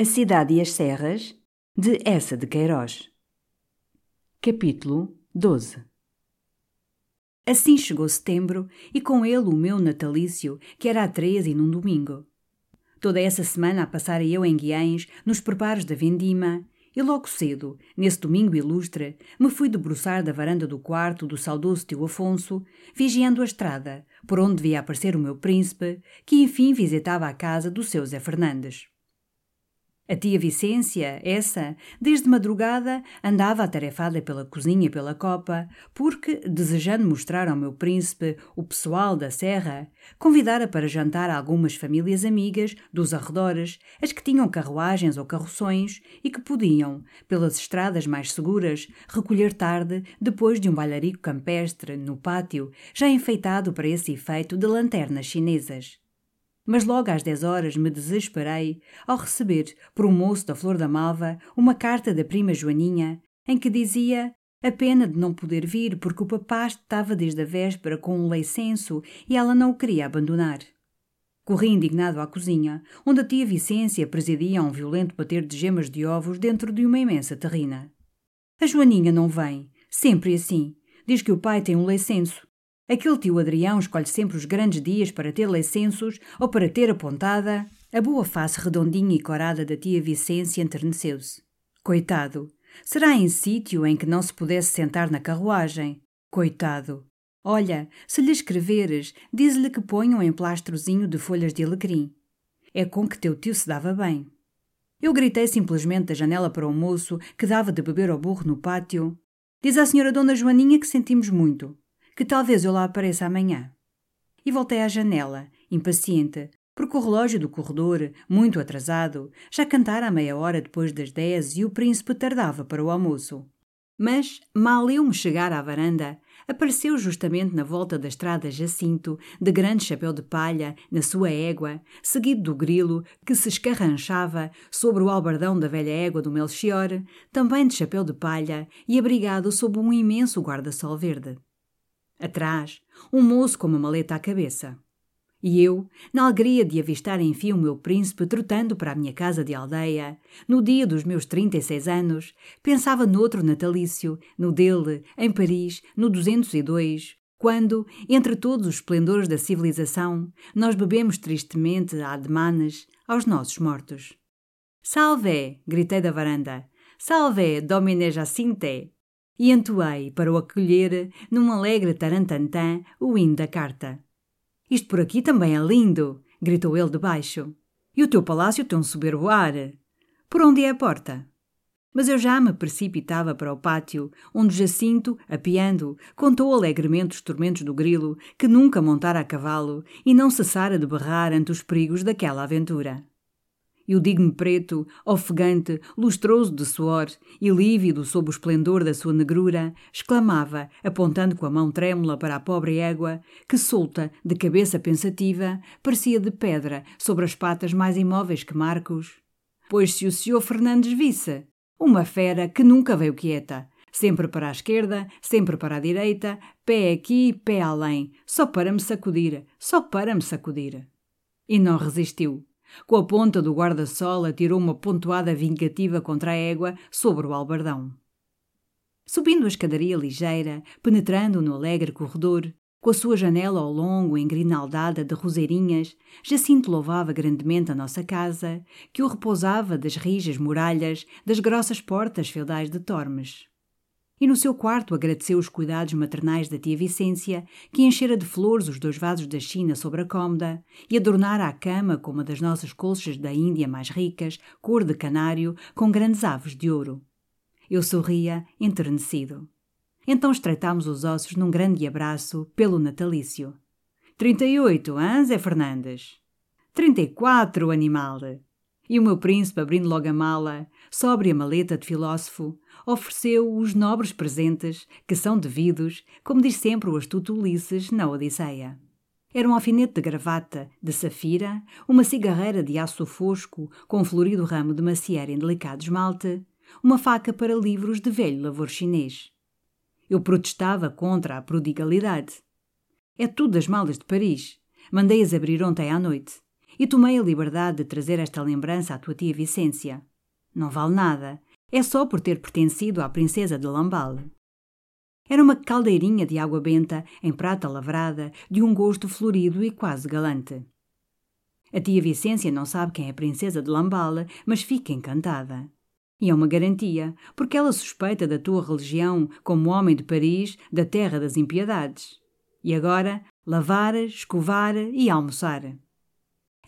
A Cidade e as Serras, de Essa de Queiroz. Capítulo 12 Assim chegou setembro e com ele o meu natalício, que era a 13 e num domingo. Toda essa semana a passara eu em Guiães, nos preparos da vendima, e logo cedo, nesse domingo ilustre, me fui debruçar da varanda do quarto do saudoso tio Afonso, vigiando a estrada, por onde devia aparecer o meu príncipe, que enfim visitava a casa do seu Zé Fernandes. A tia Vicência, essa, desde madrugada, andava atarefada pela cozinha e pela copa, porque, desejando mostrar ao meu príncipe o pessoal da serra, convidara para jantar algumas famílias amigas dos arredores, as que tinham carruagens ou carroções e que podiam, pelas estradas mais seguras, recolher tarde, depois de um bailarico campestre no pátio, já enfeitado para esse efeito de lanternas chinesas mas logo às dez horas me desesperei ao receber, por um moço da Flor da Malva, uma carta da prima Joaninha, em que dizia a pena de não poder vir porque o papá estava desde a véspera com um licenço e ela não o queria abandonar. Corri indignado à cozinha, onde a tia Vicência presidia um violento bater de gemas de ovos dentro de uma imensa terrina. A Joaninha não vem, sempre assim. Diz que o pai tem um licenço Aquele tio Adrião escolhe sempre os grandes dias para ter licenços ou para ter apontada. A boa face redondinha e corada da tia Vicência enterneceu-se. Coitado! Será em sítio em que não se pudesse sentar na carruagem? Coitado! Olha, se lhe escreveres, diz-lhe que ponha um emplastrozinho de folhas de alecrim. É com que teu tio se dava bem. Eu gritei simplesmente da janela para o moço que dava de beber ao burro no pátio. Diz à senhora Dona Joaninha que sentimos muito que talvez eu lá apareça amanhã. E voltei à janela, impaciente, porque o relógio do corredor, muito atrasado, já cantara a meia hora depois das dez e o príncipe tardava para o almoço. Mas, mal eu me chegar à varanda, apareceu justamente na volta da estrada Jacinto, de grande chapéu de palha, na sua égua, seguido do grilo, que se escarranchava sobre o albardão da velha égua do Melchior, também de chapéu de palha e abrigado sob um imenso guarda-sol verde. Atrás, um moço com uma maleta à cabeça. E eu, na alegria de avistar enfim o meu príncipe trotando para a minha casa de aldeia, no dia dos meus 36 anos, pensava noutro natalício, no dele, em Paris, no 202, quando, entre todos os esplendores da civilização, nós bebemos tristemente a ademanes aos nossos mortos. Salve! gritei da varanda. Salve, Domine Jacinte! E entoei para o acolher, num alegre tarantantã, o hino da carta. Isto por aqui também é lindo, gritou ele de baixo. E o teu palácio tem um soberbo ar. Por onde é a porta? Mas eu já me precipitava para o pátio, onde Jacinto, apiando, contou alegremente os tormentos do grilo, que nunca montara a cavalo e não cessara de berrar ante os perigos daquela aventura e o digno preto, ofegante, lustroso de suor e lívido sob o esplendor da sua negrura, exclamava, apontando com a mão trêmula para a pobre égua, que solta, de cabeça pensativa, parecia de pedra sobre as patas mais imóveis que Marcos. Pois se o senhor Fernandes visse, uma fera que nunca veio quieta, sempre para a esquerda, sempre para a direita, pé aqui, pé além, só para me sacudir, só para me sacudir. E não resistiu. Com a ponta do guarda-sol atirou uma pontuada vingativa contra a égua sobre o albardão. Subindo a escadaria ligeira, penetrando no alegre corredor, com a sua janela ao longo engrinaldada de roseirinhas, Jacinto louvava grandemente a nossa casa, que o repousava das rijas muralhas das grossas portas feudais de Tormes e no seu quarto agradeceu os cuidados maternais da tia Vicência, que enchera de flores os dois vasos da China sobre a cômoda e adornara a cama com uma das nossas colchas da Índia mais ricas, cor de canário, com grandes aves de ouro. Eu sorria, enternecido. Então estreitámos os ossos num grande abraço pelo natalício. Trinta e oito, Zé Fernandes? Trinta e quatro, animal! E o meu príncipe, abrindo logo a mala, sóbria maleta de filósofo, ofereceu os nobres presentes que são devidos, como diz sempre o astuto Ulisses na Odisseia. Era um alfinete de gravata de safira, uma cigarreira de aço fosco com um florido ramo de macieira em delicado esmalte, uma faca para livros de velho lavor chinês. Eu protestava contra a prodigalidade. É tudo das malas de Paris. Mandei-as abrir ontem à noite. E tomei a liberdade de trazer esta lembrança à tua tia Vicência. Não vale nada. É só por ter pertencido à princesa de Lamballe. Era uma caldeirinha de água benta em prata lavrada, de um gosto florido e quase galante. A tia Vicência não sabe quem é a princesa de Lamballe, mas fica encantada. E é uma garantia, porque ela suspeita da tua religião como homem de Paris, da terra das impiedades. E agora, lavar, escovar e almoçar.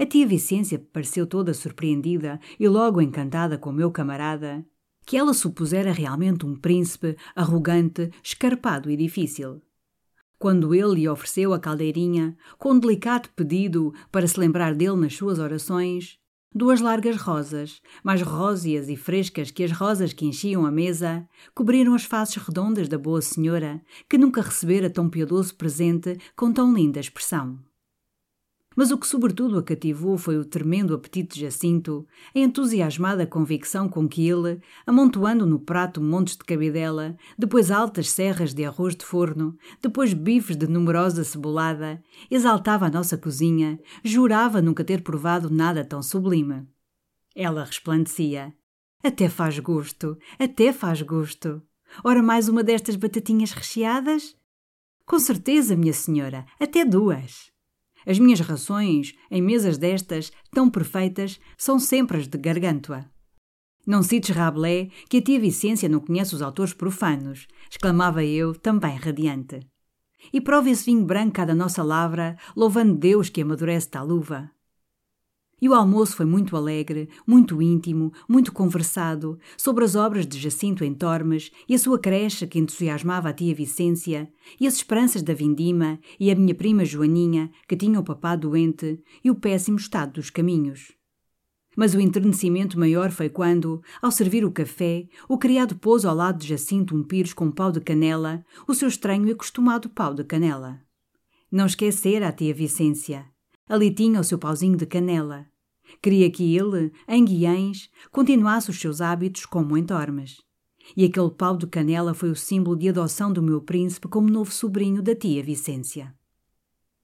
A tia Vicência pareceu toda surpreendida e logo encantada com o meu camarada, que ela supusera realmente um príncipe arrogante, escarpado e difícil. Quando ele lhe ofereceu a caldeirinha, com um delicado pedido para se lembrar dele nas suas orações, duas largas rosas, mais róseas e frescas que as rosas que enchiam a mesa, cobriram as faces redondas da boa senhora, que nunca recebera tão piedoso presente com tão linda expressão. Mas o que sobretudo a cativou foi o tremendo apetite de Jacinto, a entusiasmada convicção com que ele, amontoando no prato montes de cabidela, depois altas serras de arroz de forno, depois bifes de numerosa cebolada, exaltava a nossa cozinha, jurava nunca ter provado nada tão sublime. Ela resplandecia. Até faz gosto, até faz gosto. Ora, mais uma destas batatinhas recheadas? Com certeza, minha senhora, até duas. As minhas rações, em mesas destas, tão perfeitas, são sempre as de Gargantua. Não cites Rabelais, que a tia Vicência não conhece os autores profanos, exclamava eu, também radiante. E prova esse vinho branco da nossa lavra, louvando Deus que amadurece tal uva. E o almoço foi muito alegre, muito íntimo, muito conversado, sobre as obras de Jacinto em Tormes e a sua creche que entusiasmava a tia Vicência, e as esperanças da Vindima e a minha prima Joaninha, que tinha o papá doente, e o péssimo estado dos caminhos. Mas o enternecimento maior foi quando, ao servir o café, o criado pôs ao lado de Jacinto um pires com pau de canela, o seu estranho e acostumado pau de canela. Não esquecera a tia Vicência. Ali tinha o seu pauzinho de canela. Queria que ele, em Guiães, continuasse os seus hábitos como em Tormes. E aquele pau de canela foi o símbolo de adoção do meu príncipe como novo sobrinho da tia Vicência.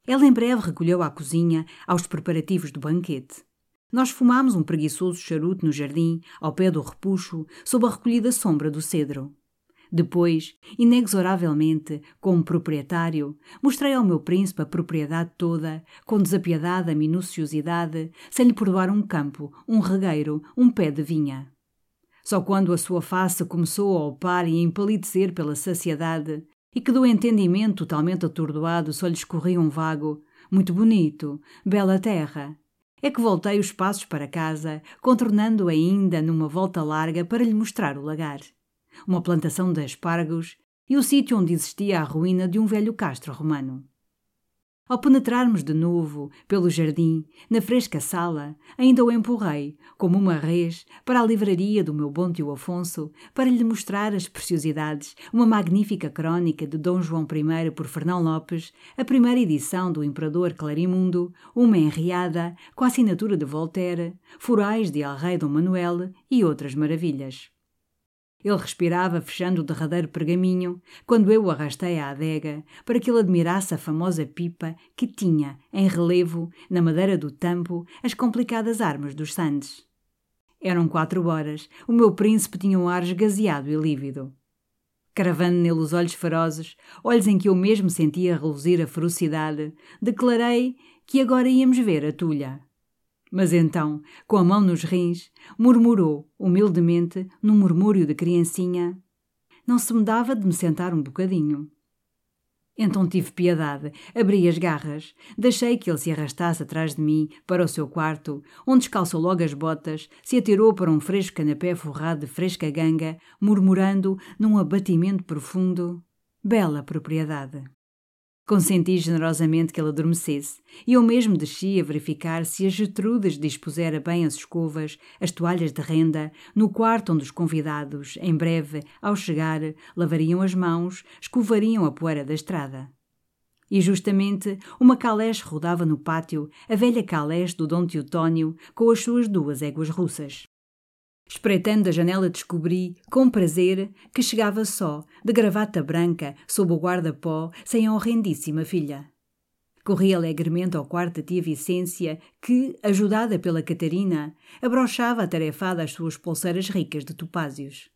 Ela em breve recolheu à cozinha, aos preparativos do banquete. Nós fumámos um preguiçoso charuto no jardim, ao pé do repuxo, sob a recolhida sombra do cedro. Depois, inexoravelmente, como proprietário, mostrei ao meu príncipe a propriedade toda, com desapiedada minuciosidade, sem lhe perdoar um campo, um regueiro, um pé de vinha. Só quando a sua face começou a opar e a empalidecer pela saciedade, e que do entendimento totalmente atordoado só lhe escorria um vago, muito bonito, bela terra, é que voltei os passos para casa, contornando ainda numa volta larga para lhe mostrar o lagar uma plantação de espargos e o sítio onde existia a ruína de um velho castro romano. Ao penetrarmos de novo pelo jardim, na fresca sala, ainda o empurrei, como uma res, para a livraria do meu bom tio Afonso, para lhe mostrar as preciosidades, uma magnífica crónica de Dom João I por Fernão Lopes, a primeira edição do Imperador Clarimundo, uma enriada, com a assinatura de Voltaire, furais de El Rei Dom Manuel e outras maravilhas. Ele respirava fechando o derradeiro pergaminho quando eu o arrastei à adega para que ele admirasse a famosa pipa que tinha, em relevo, na madeira do tampo, as complicadas armas dos Sandes. Eram quatro horas. O meu príncipe tinha um ar esgazeado e lívido. Cravando nele os olhos ferozes, olhos em que eu mesmo sentia reluzir a ferocidade, declarei que agora íamos ver a tulha. Mas então, com a mão nos rins, murmurou, humildemente, num murmúrio de criancinha: Não se me dava de me sentar um bocadinho. Então tive piedade, abri as garras, deixei que ele se arrastasse atrás de mim para o seu quarto, onde descalçou logo as botas, se atirou para um fresco canapé forrado de fresca ganga, murmurando, num abatimento profundo: Bela propriedade. Consenti generosamente que ele adormecesse, e eu mesmo desci a verificar se as Gertrudes dispusera bem as escovas, as toalhas de renda, no quarto onde os convidados, em breve, ao chegar, lavariam as mãos, escovariam a poeira da estrada. E justamente uma calés rodava no pátio, a velha calés do Dom Teotónio, com as suas duas éguas russas. Espreitando a janela, descobri, com prazer, que chegava só, de gravata branca, sob o guarda-pó, sem a horrendíssima filha. Corri alegremente ao quarto da tia Vicência, que, ajudada pela Catarina, abrochava atarefada as suas pulseiras ricas de topázios.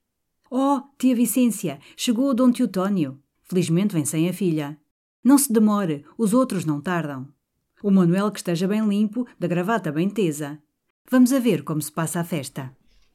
Oh, tia Vicência, chegou o Dom Teotónio. Felizmente vem sem a filha. Não se demore, os outros não tardam. O Manuel que esteja bem limpo, da gravata bem tesa. Vamos a ver como se passa a festa.